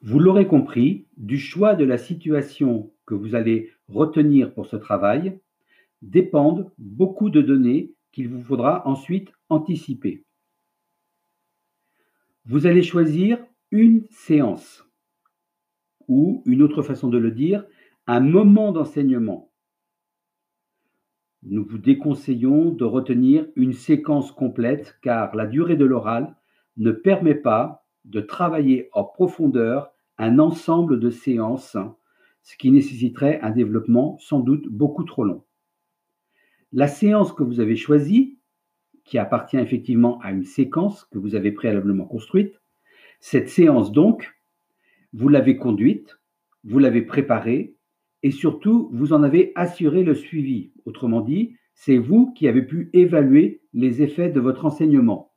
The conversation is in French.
Vous l'aurez compris, du choix de la situation que vous allez retenir pour ce travail dépendent beaucoup de données qu'il vous faudra ensuite anticiper. Vous allez choisir une séance ou, une autre façon de le dire, un moment d'enseignement. Nous vous déconseillons de retenir une séquence complète car la durée de l'oral ne permet pas de travailler en profondeur un ensemble de séances, ce qui nécessiterait un développement sans doute beaucoup trop long. La séance que vous avez choisie, qui appartient effectivement à une séquence que vous avez préalablement construite, cette séance donc, vous l'avez conduite, vous l'avez préparée et surtout, vous en avez assuré le suivi. Autrement dit, c'est vous qui avez pu évaluer les effets de votre enseignement.